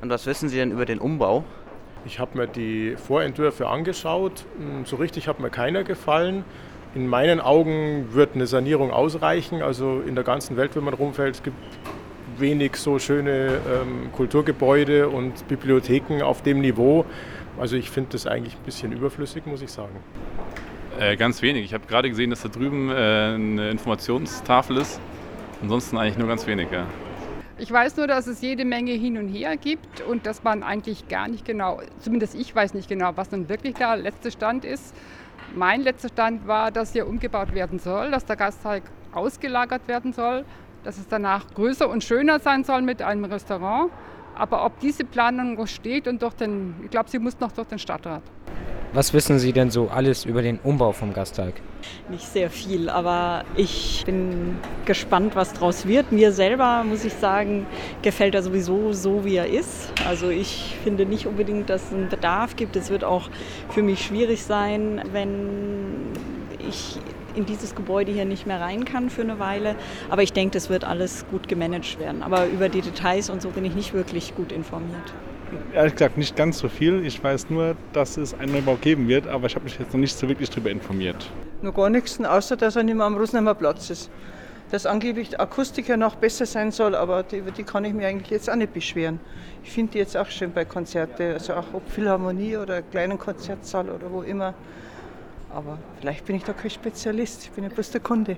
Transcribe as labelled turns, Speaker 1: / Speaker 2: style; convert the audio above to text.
Speaker 1: Und was wissen Sie denn über den Umbau?
Speaker 2: Ich habe mir die Vorentwürfe angeschaut. Hm, so richtig hat mir keiner gefallen. In meinen Augen wird eine Sanierung ausreichen. Also in der ganzen Welt, wenn man rumfällt, es gibt wenig so schöne ähm, Kulturgebäude und Bibliotheken auf dem Niveau. Also ich finde das eigentlich ein bisschen überflüssig, muss ich sagen.
Speaker 3: Äh, ganz wenig. Ich habe gerade gesehen, dass da drüben äh, eine Informationstafel ist. Ansonsten eigentlich nur ganz wenig, ja.
Speaker 4: Ich weiß nur, dass es jede Menge hin und her gibt und dass man eigentlich gar nicht genau, zumindest ich weiß nicht genau, was nun wirklich der letzte Stand ist. Mein letzter Stand war, dass hier umgebaut werden soll, dass der Gasteig ausgelagert werden soll, dass es danach größer und schöner sein soll mit einem Restaurant. Aber ob diese Planung noch steht und durch den, ich glaube, sie muss noch durch den Stadtrat.
Speaker 5: Was wissen Sie denn so alles über den Umbau vom Gasteig?
Speaker 6: Nicht sehr viel, aber ich bin gespannt, was draus wird. Mir selber, muss ich sagen, gefällt er sowieso so, wie er ist. Also ich finde nicht unbedingt, dass es einen Bedarf gibt. Es wird auch für mich schwierig sein, wenn ich in dieses Gebäude hier nicht mehr rein kann für eine Weile. Aber ich denke, das wird alles gut gemanagt werden. Aber über die Details und so bin ich nicht wirklich gut informiert
Speaker 7: ehrlich gesagt nicht ganz so viel. Ich weiß nur, dass es einen Neubau geben wird, aber ich habe mich jetzt noch nicht so wirklich darüber informiert.
Speaker 8: Nur gar nichts, außer dass er nicht mehr am Rosenheimer Platz ist. Dass angeblich die Akustik ja noch besser sein soll, aber über die kann ich mir eigentlich jetzt auch nicht beschweren. Ich finde die jetzt auch schön bei Konzerten, also auch ob Philharmonie oder kleinen Konzertsaal oder wo immer. Aber vielleicht bin ich da kein Spezialist, ich bin ja bloß der Kunde.